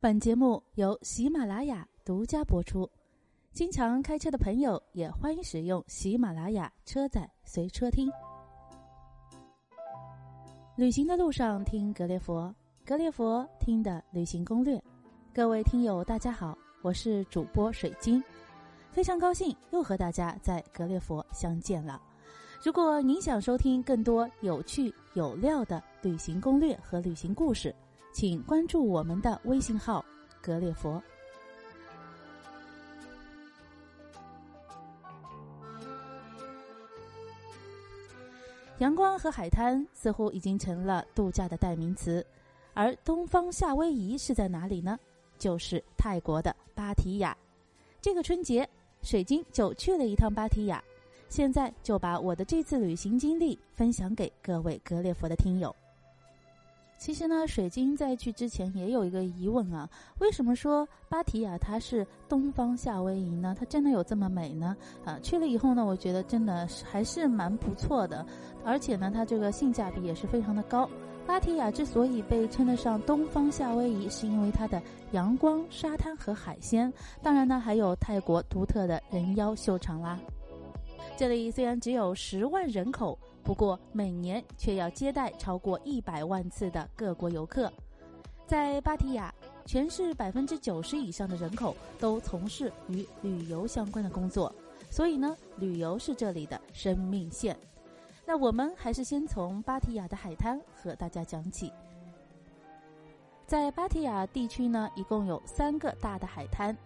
本节目由喜马拉雅独家播出，经常开车的朋友也欢迎使用喜马拉雅车载随车听。旅行的路上听格列佛，格列佛听的旅行攻略。各位听友，大家好，我是主播水晶，非常高兴又和大家在格列佛相见了。如果您想收听更多有趣有料的旅行攻略和旅行故事。请关注我们的微信号“格列佛”。阳光和海滩似乎已经成了度假的代名词，而东方夏威夷是在哪里呢？就是泰国的芭提雅。这个春节，水晶就去了一趟芭提雅，现在就把我的这次旅行经历分享给各位格列佛的听友。其实呢，水晶在去之前也有一个疑问啊，为什么说芭提雅它是东方夏威夷呢？它真的有这么美呢？啊，去了以后呢，我觉得真的是还是蛮不错的，而且呢，它这个性价比也是非常的高。芭提雅之所以被称得上东方夏威夷，是因为它的阳光、沙滩和海鲜，当然呢，还有泰国独特的人妖秀场啦。这里虽然只有十万人口。不过每年却要接待超过一百万次的各国游客，在芭提雅，全市百分之九十以上的人口都从事与旅游相关的工作，所以呢，旅游是这里的生命线。那我们还是先从芭提雅的海滩和大家讲起。在芭提雅地区呢，一共有三个大的海滩。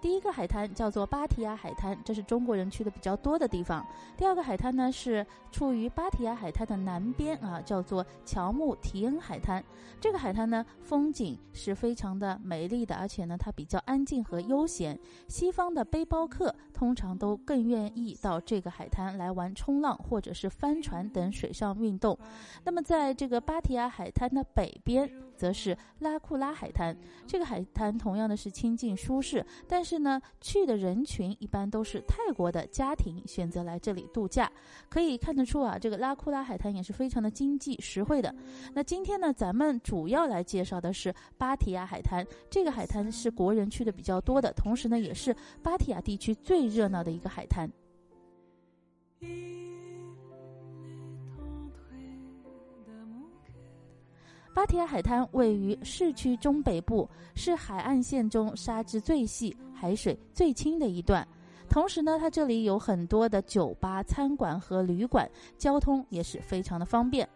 第一个海滩叫做芭提雅海滩，这是中国人去的比较多的地方。第二个海滩呢是处于芭提雅海滩的南边啊，叫做乔木提恩海滩。这个海滩呢风景是非常的美丽的，而且呢它比较安静和悠闲。西方的背包客通常都更愿意到这个海滩来玩冲浪或者是帆船等水上运动。那么在这个芭提雅海滩的北边，则是拉库拉海滩。这个海滩同样的是清静舒适，但。是呢，去的人群一般都是泰国的家庭选择来这里度假，可以看得出啊，这个拉库拉海滩也是非常的经济实惠的。那今天呢，咱们主要来介绍的是芭提雅海滩，这个海滩是国人去的比较多的，同时呢，也是芭提雅地区最热闹的一个海滩。芭提雅海滩位于市区中北部，是海岸线中沙质最细、海水最清的一段。同时呢，它这里有很多的酒吧、餐馆和旅馆，交通也是非常的方便。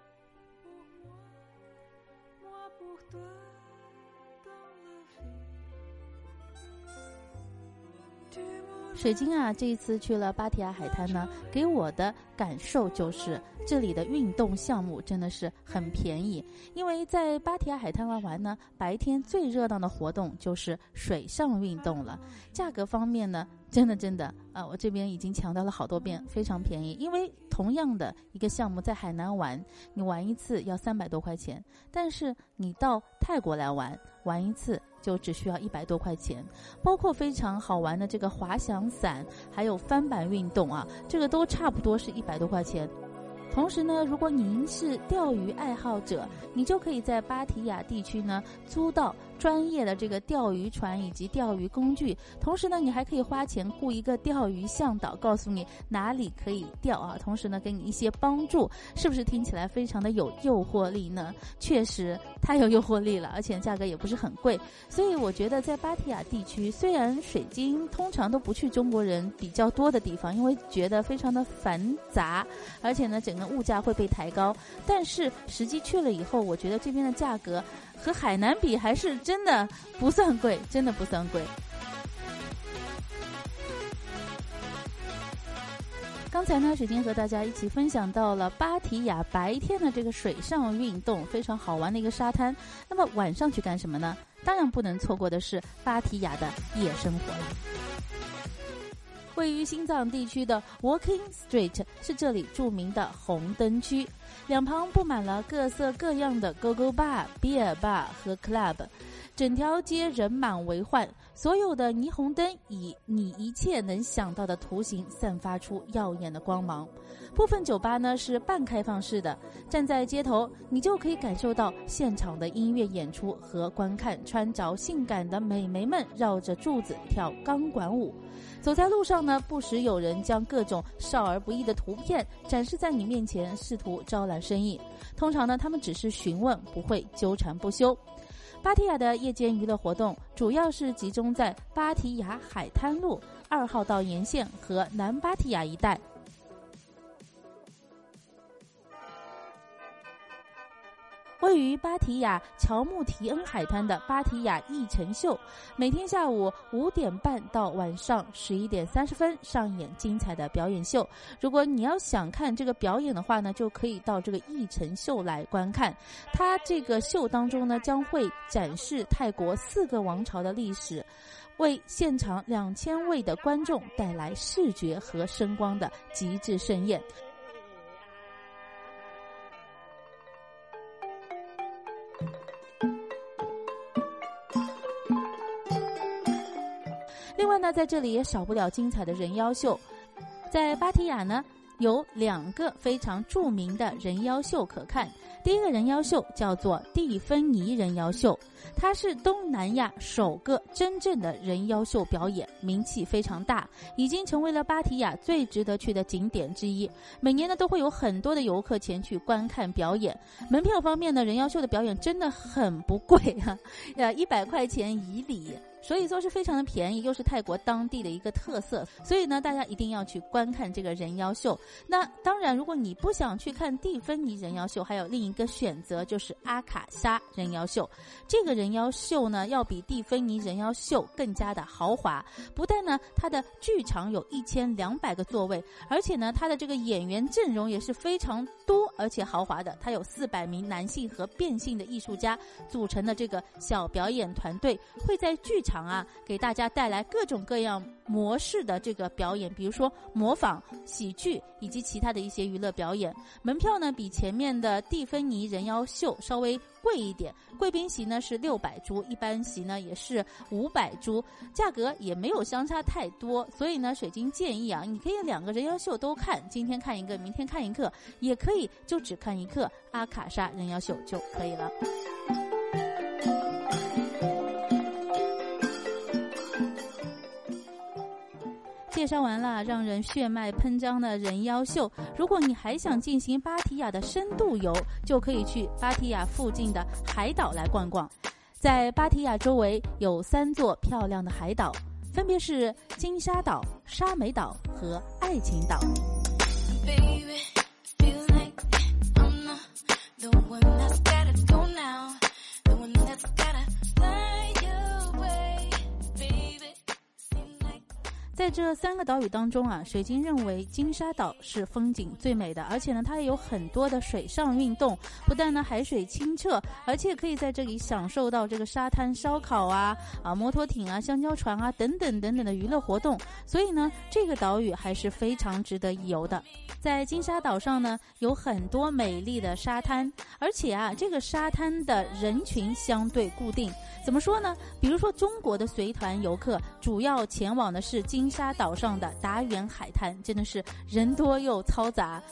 水晶啊，这一次去了芭提雅海滩呢，给我的感受就是这里的运动项目真的是很便宜。因为在芭提雅海滩玩玩呢，白天最热闹的活动就是水上运动了。价格方面呢，真的真的啊，我这边已经强调了好多遍，非常便宜。因为同样的一个项目在海南玩，你玩一次要三百多块钱，但是你到泰国来玩，玩一次。就只需要一百多块钱，包括非常好玩的这个滑翔伞，还有翻板运动啊，这个都差不多是一百多块钱。同时呢，如果您是钓鱼爱好者，你就可以在芭提雅地区呢租到。专业的这个钓鱼船以及钓鱼工具，同时呢，你还可以花钱雇一个钓鱼向导，告诉你哪里可以钓啊，同时呢，给你一些帮助，是不是听起来非常的有诱惑力呢？确实太有诱惑力了，而且价格也不是很贵，所以我觉得在芭提雅地区，虽然水晶通常都不去中国人比较多的地方，因为觉得非常的繁杂，而且呢，整个物价会被抬高，但是实际去了以后，我觉得这边的价格。和海南比还是真的不算贵，真的不算贵。刚才呢，水晶和大家一起分享到了芭提雅白天的这个水上运动，非常好玩的一个沙滩。那么晚上去干什么呢？当然不能错过的是芭提雅的夜生活了。位于心脏地区的 Walking Street 是这里著名的红灯区。两旁布满了各色各样的 Go Go Bar、Beer Bar 和 Club，整条街人满为患。所有的霓虹灯以你一切能想到的图形散发出耀眼的光芒。部分酒吧呢是半开放式的，站在街头，你就可以感受到现场的音乐演出和观看穿着性感的美眉们绕着柱子跳钢管舞。走在路上呢，不时有人将各种少儿不宜的图片展示在你面前，试图招揽生意。通常呢，他们只是询问，不会纠缠不休。芭提雅的夜间娱乐活动主要是集中在芭提雅海滩路二号道沿线和南芭提雅一带。位于芭提雅乔木提恩海滩的芭提雅艺城秀，每天下午五点半到晚上十一点三十分上演精彩的表演秀。如果你要想看这个表演的话呢，就可以到这个艺城秀来观看。它这个秀当中呢，将会展示泰国四个王朝的历史，为现场两千位的观众带来视觉和声光的极致盛宴。外呢，在这里也少不了精彩的人妖秀。在芭提雅呢，有两个非常著名的人妖秀可看。第一个人妖秀叫做蒂芬尼人妖秀，它是东南亚首个真正的人妖秀表演，名气非常大，已经成为了芭提雅最值得去的景点之一。每年呢，都会有很多的游客前去观看表演。门票方面呢，人妖秀的表演真的很不贵哈，呃，一百块钱一礼。所以说是非常的便宜，又是泰国当地的一个特色，所以呢，大家一定要去观看这个人妖秀。那当然，如果你不想去看蒂芬尼人妖秀，还有另一个选择就是阿卡莎人妖秀。这个人妖秀呢，要比蒂芬尼人妖秀更加的豪华。不但呢，它的剧场有一千两百个座位，而且呢，它的这个演员阵容也是非常多而且豪华的。它有四百名男性和变性的艺术家组成的这个小表演团队，会在剧场。场啊，给大家带来各种各样模式的这个表演，比如说模仿、喜剧以及其他的一些娱乐表演。门票呢比前面的蒂芬尼人妖秀稍微贵一点，贵宾席呢是六百株，一般席呢也是五百株，价格也没有相差太多。所以呢，水晶建议啊，你可以两个人妖秀都看，今天看一个，明天看一个，也可以就只看一个阿卡莎人妖秀就可以了。介绍完了让人血脉喷张的人妖秀，如果你还想进行芭提雅的深度游，就可以去芭提雅附近的海岛来逛逛。在芭提雅周围有三座漂亮的海岛，分别是金沙岛、沙美岛和爱情岛。在这三个岛屿当中啊，水晶认为金沙岛是风景最美的，而且呢，它也有很多的水上运动。不但呢海水清澈，而且可以在这里享受到这个沙滩烧烤啊、啊摩托艇啊、香蕉船啊等等等等的娱乐活动。所以呢，这个岛屿还是非常值得一游的。在金沙岛上呢，有很多美丽的沙滩，而且啊，这个沙滩的人群相对固定。怎么说呢？比如说中国的随团游客主要前往的是金。沙岛上的达远海滩真的是人多又嘈杂。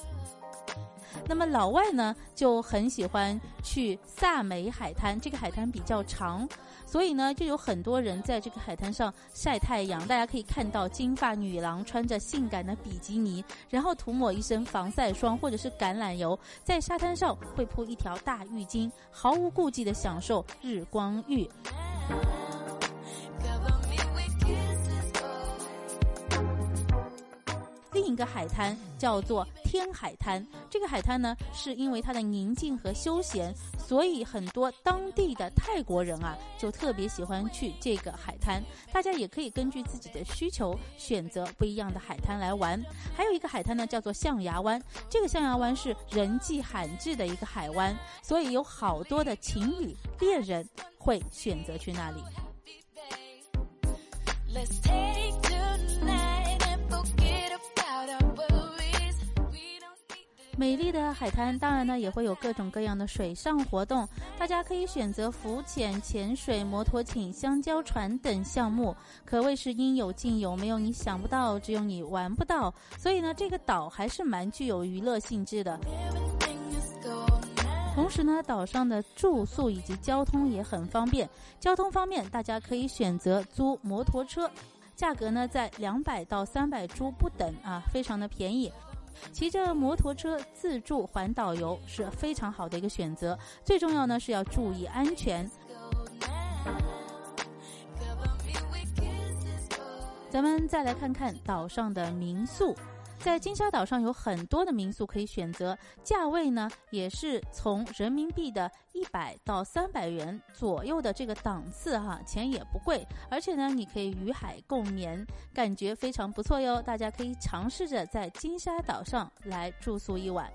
那么老外呢就很喜欢去萨美海滩，这个海滩比较长，所以呢就有很多人在这个海滩上晒太阳。大家可以看到金发女郎穿着性感的比基尼，然后涂抹一身防晒霜或者是橄榄油，在沙滩上会铺一条大浴巾，毫无顾忌的享受日光浴。一个海滩叫做天海滩，这个海滩呢，是因为它的宁静和休闲，所以很多当地的泰国人啊，就特别喜欢去这个海滩。大家也可以根据自己的需求选择不一样的海滩来玩。还有一个海滩呢，叫做象牙湾，这个象牙湾是人迹罕至的一个海湾，所以有好多的情侣恋人会选择去那里。美丽的海滩，当然呢也会有各种各样的水上活动，大家可以选择浮潜、潜水、摩托艇、香蕉船等项目，可谓是应有尽有，没有你想不到，只有你玩不到。所以呢，这个岛还是蛮具有娱乐性质的。同时呢，岛上的住宿以及交通也很方便。交通方面，大家可以选择租摩托车，价格呢在两百到三百铢不等啊，非常的便宜。骑着摩托车自助环岛游是非常好的一个选择。最重要呢是要注意安全。咱们再来看看岛上的民宿。在金沙岛上有很多的民宿可以选择，价位呢也是从人民币的一百到三百元左右的这个档次哈，钱也不贵，而且呢你可以与海共眠，感觉非常不错哟。大家可以尝试着在金沙岛上来住宿一晚。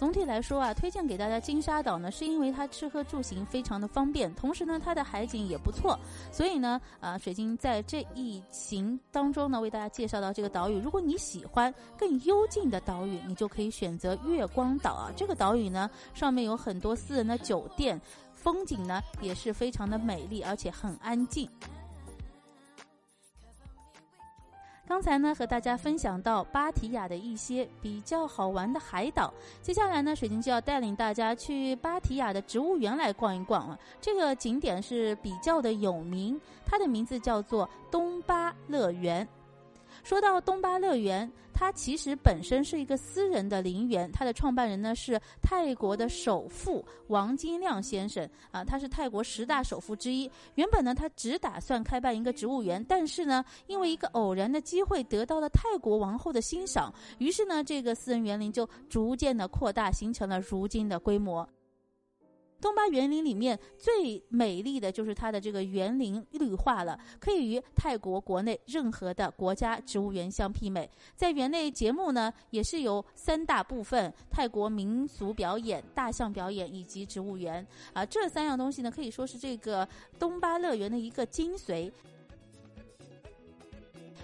总体来说啊，推荐给大家金沙岛呢，是因为它吃喝住行非常的方便，同时呢，它的海景也不错。所以呢，啊，水晶在这一行当中呢，为大家介绍到这个岛屿。如果你喜欢更幽静的岛屿，你就可以选择月光岛啊。这个岛屿呢，上面有很多私人的酒店，风景呢也是非常的美丽，而且很安静。刚才呢，和大家分享到芭提雅的一些比较好玩的海岛。接下来呢，水晶就要带领大家去芭提雅的植物园来逛一逛了。这个景点是比较的有名，它的名字叫做东巴乐园。说到东巴乐园，它其实本身是一个私人的陵园，它的创办人呢是泰国的首富王金亮先生啊，他是泰国十大首富之一。原本呢，他只打算开办一个植物园，但是呢，因为一个偶然的机会得到了泰国王后的欣赏，于是呢，这个私人园林就逐渐的扩大，形成了如今的规模。东巴园林里面最美丽的就是它的这个园林绿化了，可以与泰国国内任何的国家植物园相媲美。在园内节目呢，也是由三大部分：泰国民俗表演、大象表演以及植物园。啊，这三样东西呢，可以说是这个东巴乐园的一个精髓。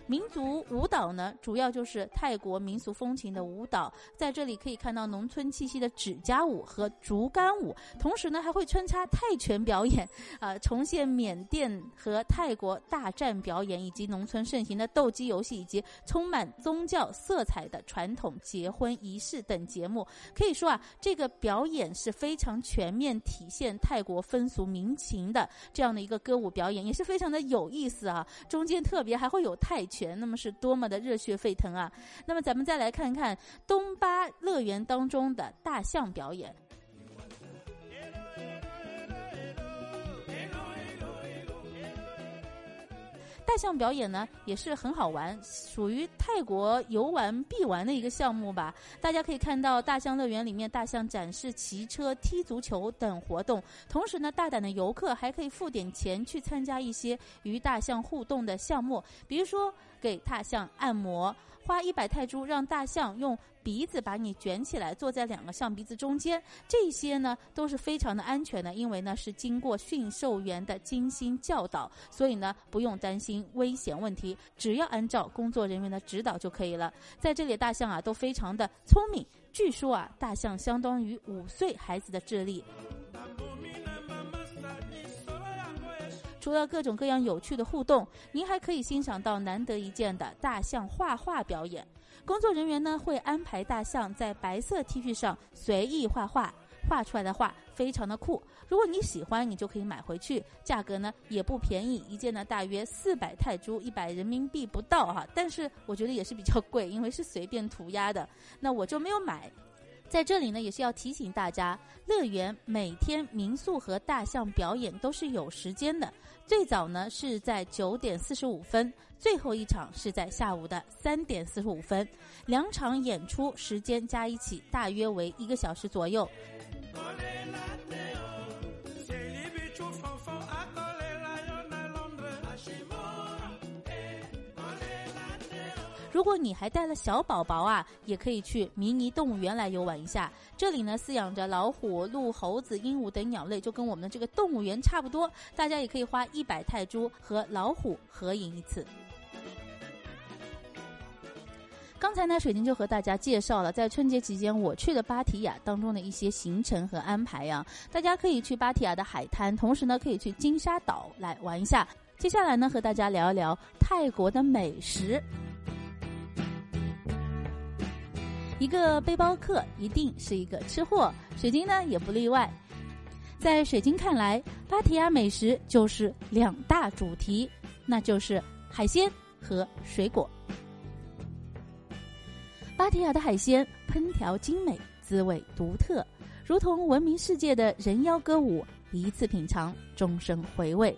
民族舞蹈呢，主要就是泰国民俗风情的舞蹈，在这里可以看到农村气息的指甲舞和竹竿舞，同时呢还会穿插泰拳表演，啊，重现缅甸和泰国大战表演，以及农村盛行的斗鸡游戏，以及充满宗教色彩的传统结婚仪式等节目。可以说啊，这个表演是非常全面体现泰国风俗民情的这样的一个歌舞表演，也是非常的有意思啊。中间特别还会有泰拳。那么是多么的热血沸腾啊！那么咱们再来看看东巴乐园当中的大象表演。大象表演呢也是很好玩，属于泰国游玩必玩的一个项目吧。大家可以看到大象乐园里面大象展示骑车、踢足球等活动，同时呢，大胆的游客还可以付点钱去参加一些与大象互动的项目，比如说给大象按摩。花一百泰铢让大象用鼻子把你卷起来，坐在两个象鼻子中间，这些呢都是非常的安全的，因为呢是经过驯兽员的精心教导，所以呢不用担心危险问题，只要按照工作人员的指导就可以了。在这里，大象啊都非常的聪明，据说啊大象相当于五岁孩子的智力。除了各种各样有趣的互动，您还可以欣赏到难得一见的大象画画表演。工作人员呢会安排大象在白色 T 恤上随意画画，画出来的画非常的酷。如果你喜欢，你就可以买回去，价格呢也不便宜，一件呢大约四百泰铢，一百人民币不到哈。但是我觉得也是比较贵，因为是随便涂鸦的，那我就没有买。在这里呢，也是要提醒大家，乐园每天民宿和大象表演都是有时间的。最早呢是在九点四十五分，最后一场是在下午的三点四十五分，两场演出时间加一起大约为一个小时左右。如果你还带了小宝宝啊，也可以去迷你动物园来游玩一下。这里呢饲养着老虎、鹿、猴子、鹦鹉等鸟类，就跟我们的这个动物园差不多。大家也可以花一百泰铢和老虎合影一次。刚才呢，水晶就和大家介绍了在春节期间我去的芭提雅当中的一些行程和安排呀。大家可以去芭提雅的海滩，同时呢，可以去金沙岛来玩一下。接下来呢，和大家聊一聊泰国的美食。一个背包客一定是一个吃货，水晶呢也不例外。在水晶看来，芭提雅美食就是两大主题，那就是海鲜和水果。芭提雅的海鲜烹调精美，滋味独特，如同闻名世界的人妖歌舞，一次品尝，终生回味。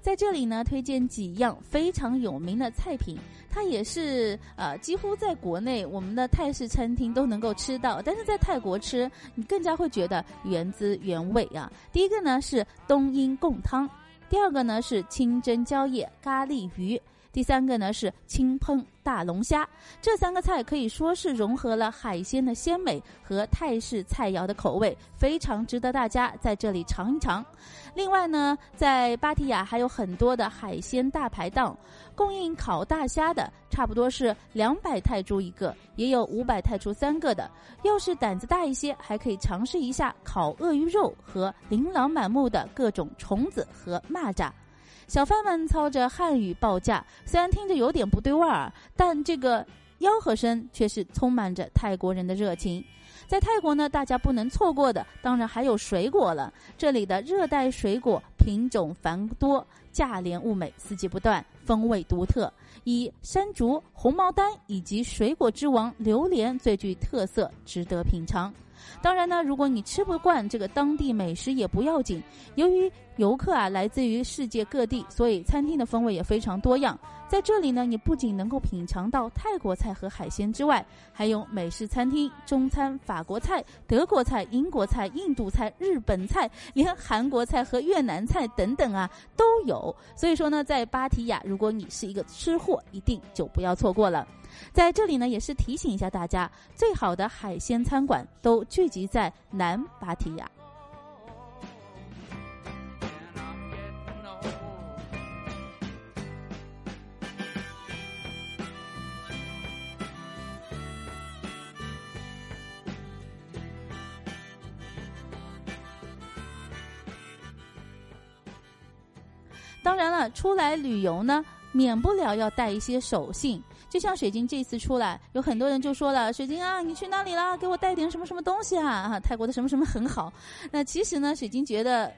在这里呢，推荐几样非常有名的菜品，它也是呃，几乎在国内我们的泰式餐厅都能够吃到，但是在泰国吃，你更加会觉得原汁原味啊。第一个呢是冬阴贡汤，第二个呢是清蒸椒叶咖喱鱼。第三个呢是清烹大龙虾，这三个菜可以说是融合了海鲜的鲜美和泰式菜肴的口味，非常值得大家在这里尝一尝。另外呢，在芭提雅还有很多的海鲜大排档，供应烤大虾的，差不多是两百泰铢一个，也有五百泰铢三个的。要是胆子大一些，还可以尝试一下烤鳄鱼肉和琳琅满目的各种虫子和蚂蚱。小贩们操着汉语报价，虽然听着有点不对味儿，但这个吆喝声却是充满着泰国人的热情。在泰国呢，大家不能错过的，当然还有水果了。这里的热带水果品种繁多，价廉物美，四季不断，风味独特。以山竹、红毛丹以及水果之王榴莲最具特色，值得品尝。当然呢，如果你吃不惯这个当地美食也不要紧。由于游客啊来自于世界各地，所以餐厅的风味也非常多样。在这里呢，你不仅能够品尝到泰国菜和海鲜之外，还有美式餐厅、中餐、法国菜、德国菜、英国菜、印度菜、日本菜，连韩国菜和越南菜等等啊都有。所以说呢，在芭提雅，如果你是一个吃货，一定就不要错过了。在这里呢，也是提醒一下大家，最好的海鲜餐馆都聚集在南芭提雅。当然了，出来旅游呢，免不了要带一些手信。就像水晶这次出来，有很多人就说了：“水晶啊，你去哪里啦？给我带点什么什么东西啊！啊，泰国的什么什么很好。”那其实呢，水晶觉得，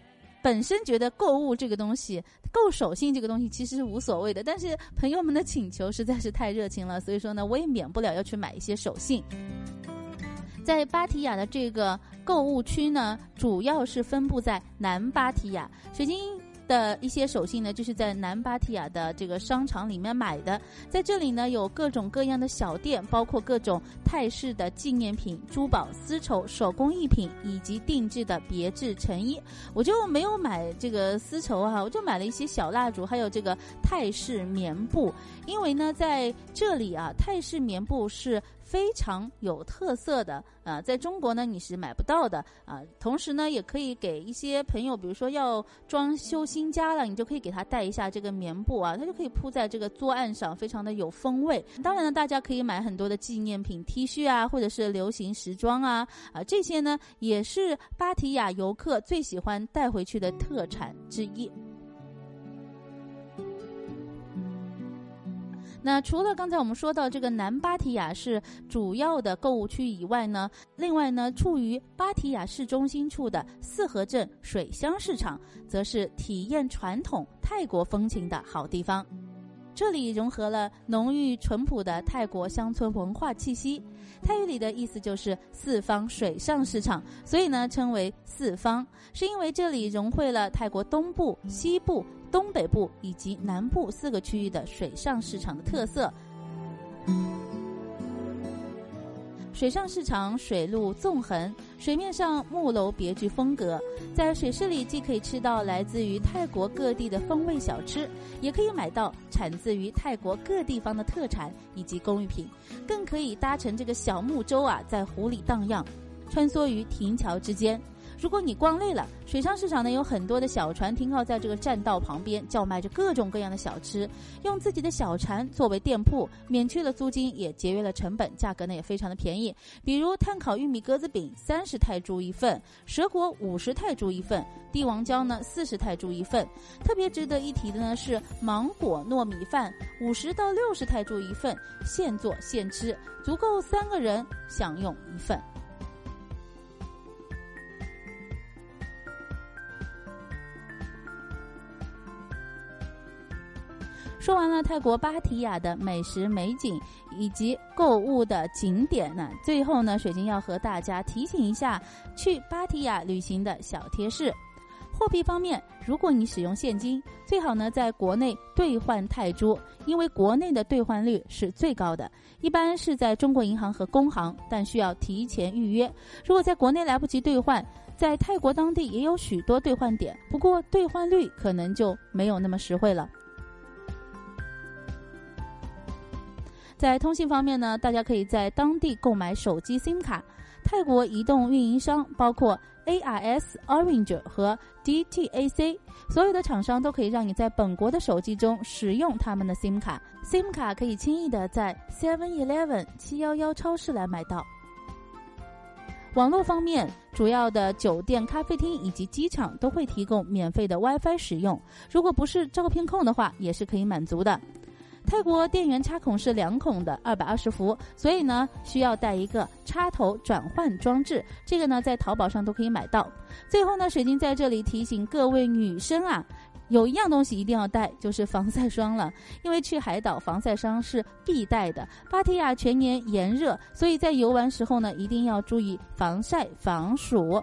本身觉得购物这个东西，购手信这个东西其实是无所谓的。但是朋友们的请求实在是太热情了，所以说呢，我也免不了要去买一些手信。在芭提雅的这个购物区呢，主要是分布在南芭提雅，水晶。的一些手信呢，就是在南芭提雅的这个商场里面买的。在这里呢，有各种各样的小店，包括各种泰式的纪念品、珠宝、丝绸、手工艺品以及定制的别致成衣。我就没有买这个丝绸啊，我就买了一些小蜡烛，还有这个泰式棉布。因为呢，在这里啊，泰式棉布是。非常有特色的啊，在中国呢你是买不到的啊。同时呢，也可以给一些朋友，比如说要装修新家了，你就可以给他带一下这个棉布啊，它就可以铺在这个桌案上，非常的有风味。当然呢，大家可以买很多的纪念品 T 恤啊，或者是流行时装啊啊，这些呢也是芭提雅游客最喜欢带回去的特产之一。那除了刚才我们说到这个南芭提雅是主要的购物区以外呢，另外呢，处于芭提雅市中心处的四合镇水乡市场，则是体验传统泰国风情的好地方。这里融合了浓郁淳朴的泰国乡村文化气息，泰语里的意思就是四方水上市场，所以呢称为四方，是因为这里融汇了泰国东部、西部。东北部以及南部四个区域的水上市场的特色。水上市场水陆纵横，水面上木楼别具风格。在水市里，既可以吃到来自于泰国各地的风味小吃，也可以买到产自于泰国各地方的特产以及工艺品，更可以搭乘这个小木舟啊，在湖里荡漾，穿梭于亭桥之间。如果你逛累了，水上市场呢有很多的小船停靠在这个栈道旁边，叫卖着各种各样的小吃。用自己的小船作为店铺，免去了租金，也节约了成本，价格呢也非常的便宜。比如炭烤玉米鸽子饼三十泰铢一份，蛇果五十泰铢一份，帝王蕉呢四十泰铢一份。特别值得一提的呢是芒果糯米饭五十到六十泰铢一份，现做现吃，足够三个人享用一份。说完了泰国芭提雅的美食美景以及购物的景点呢，最后呢，水晶要和大家提醒一下去芭提雅旅行的小贴士。货币方面，如果你使用现金，最好呢在国内兑换泰铢，因为国内的兑换率是最高的，一般是在中国银行和工行，但需要提前预约。如果在国内来不及兑换，在泰国当地也有许多兑换点，不过兑换率可能就没有那么实惠了。在通信方面呢，大家可以在当地购买手机 SIM 卡。泰国移动运营商包括 ARS、Orange 和 DTAC，所有的厂商都可以让你在本国的手机中使用他们的 SIM 卡。SIM 卡可以轻易的在 Seven Eleven、七幺幺超市来买到。网络方面，主要的酒店、咖啡厅以及机场都会提供免费的 WiFi 使用。如果不是照片控的话，也是可以满足的。泰国电源插孔是两孔的，二百二十伏，所以呢需要带一个插头转换装置。这个呢在淘宝上都可以买到。最后呢，水晶在这里提醒各位女生啊，有一样东西一定要带，就是防晒霜了。因为去海岛，防晒霜是必带的。芭提雅全年炎热，所以在游玩时候呢，一定要注意防晒防暑。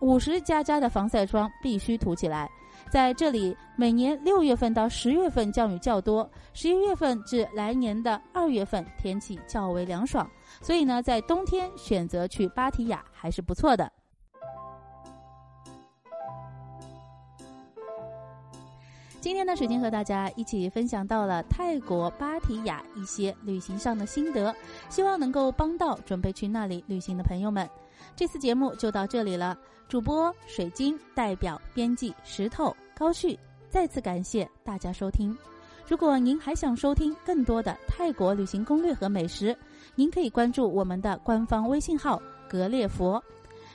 五十加加的防晒霜必须涂起来。在这里，每年六月份到十月份降雨较多，十一月份至来年的二月份天气较为凉爽，所以呢，在冬天选择去芭提雅还是不错的。今天呢，水晶和大家一起分享到了泰国芭提雅一些旅行上的心得，希望能够帮到准备去那里旅行的朋友们。这次节目就到这里了。主播水晶代表编辑石头高旭，再次感谢大家收听。如果您还想收听更多的泰国旅行攻略和美食，您可以关注我们的官方微信号“格列佛”。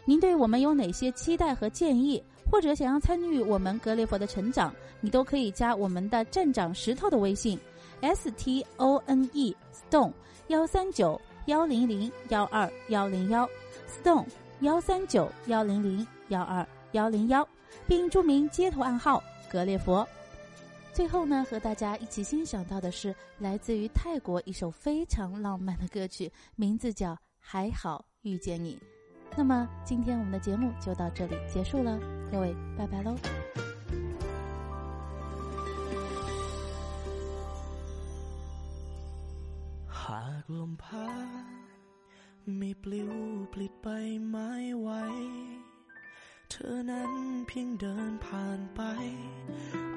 您对我们有哪些期待和建议，或者想要参与我们格列佛的成长，你都可以加我们的站长石头的微信：s t o n e stone 幺三九幺零零幺二幺零幺。Song 幺三九幺零零幺二幺零幺，并注明街头暗号“格列佛”。最后呢，和大家一起欣赏到的是来自于泰国一首非常浪漫的歌曲，名字叫《还好遇见你》。那么，今天我们的节目就到这里结束了，各位，拜拜喽。 ไม่ปลิวปลิดไปไม้ไว้ เธอนั้นเพียงเดินผ่านไป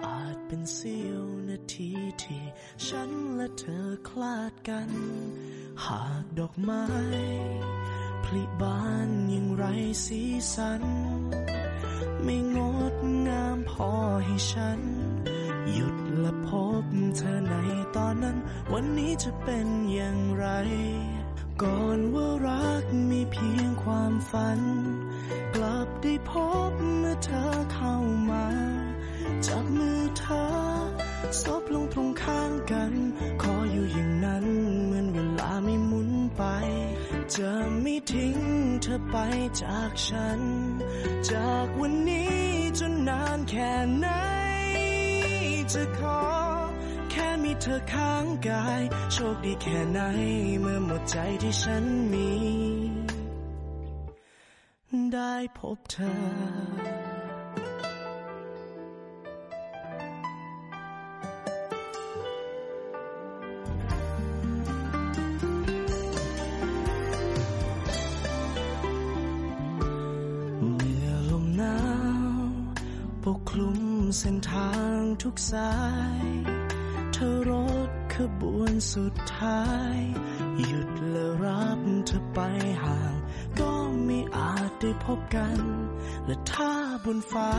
อาจเป็นเสี้ยวนาทีที่ฉันและเธอคลาดกัน หากดอกไม้ผลิบานยังไรสีสัน ไม่งดงามพอให้ฉัน หยุดและพบเธอในตอนนั้น วันนี้จะเป็นอย่างไร ก่อนว่ารักมีเพียงความฝัน กลับได้พบเมื่อเธอเข้ามา จับมือเธอซบลงตรงข้างกัน ขออยู่อย่างนั้นเหมือนเวลาไม่หมุนไป จะไม่ทิ้งเธอไปจากฉัน จากวันนี้จนนานแค่ไหนจะขอ ค่มีเธอข้างกาย โชคดีแค่ไหน เมื่อหมดใจที่ฉันมี ได้พบเธอเมื่อลมหนาวปกคลุมเส้นทางทุกสาย เธอรถขบวนสุดท้าย หยุดและรับเธอไปห่าง ก็ไม่อาจได้พบกัน และถ้าบนฟ้า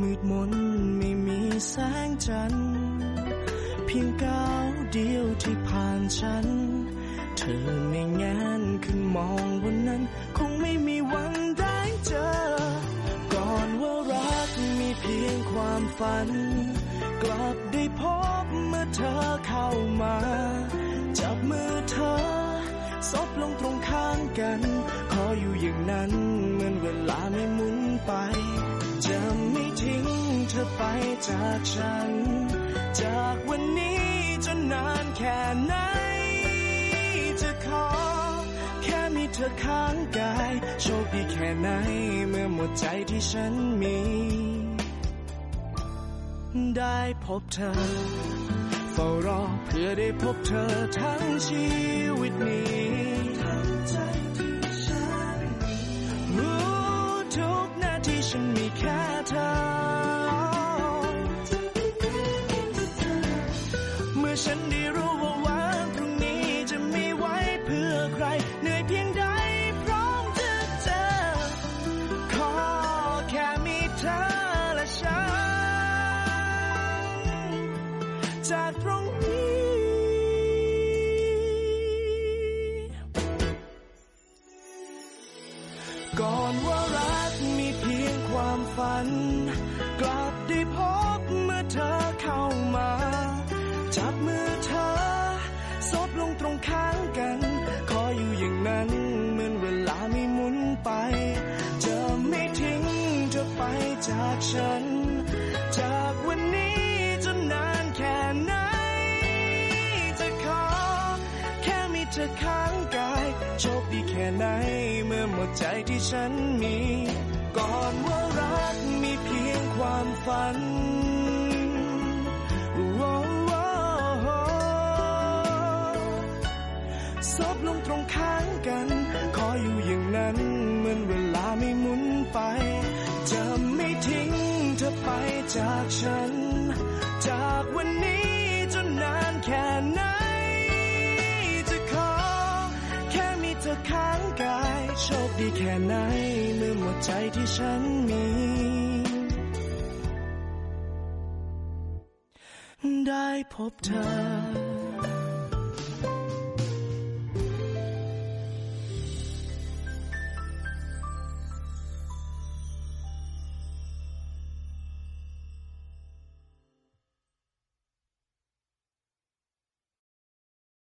มืดมนไม่มีแสงจันทร์เพียงก้าวเดียวที่ผ่านฉัน เธอไม่แงนขึ้นมองบนนั้น คงไม่มีวันได้เจอ ก่อนว่ารักมีเพียงความฝัน กได้พบเมื่อเธอเข้ามา จับมือเธอซบลงตรงข้างกัน ขออยู่อย่างนั้นเหมือนเวลาไม่หมุนไป จะไม่ทิ้งเธอไปจากฉัน จากวันนี้จนนานแค่ไหน จะขอ แค่มีเธอข้างกาย โชคดีแค่ไหนเมื่อหมดใจที่ฉันมี ได้พบเธอเฝ้ารอเพื่อได้พบเธอทั้งชีวิตนี้ทั้งใจที่ฉันรู้ทุกนาทีฉันมีแค่เธอ ก่อนว่ารักมีเพียงความฝัน ที่ฉันมี ก่อนว่ารักมีเพียงความฝันโอ้โอ้โอ้ซบลงตรงข้างกัน ขออยู่อย่างนั้นเหมือนเวลาไม่หมุนไป จะไม่ทิ้งเธอไปจากฉัน จากวันนี้ ชคดีแค่ไหนเมื่อหมดใจที่ฉันมีได้พบเธอ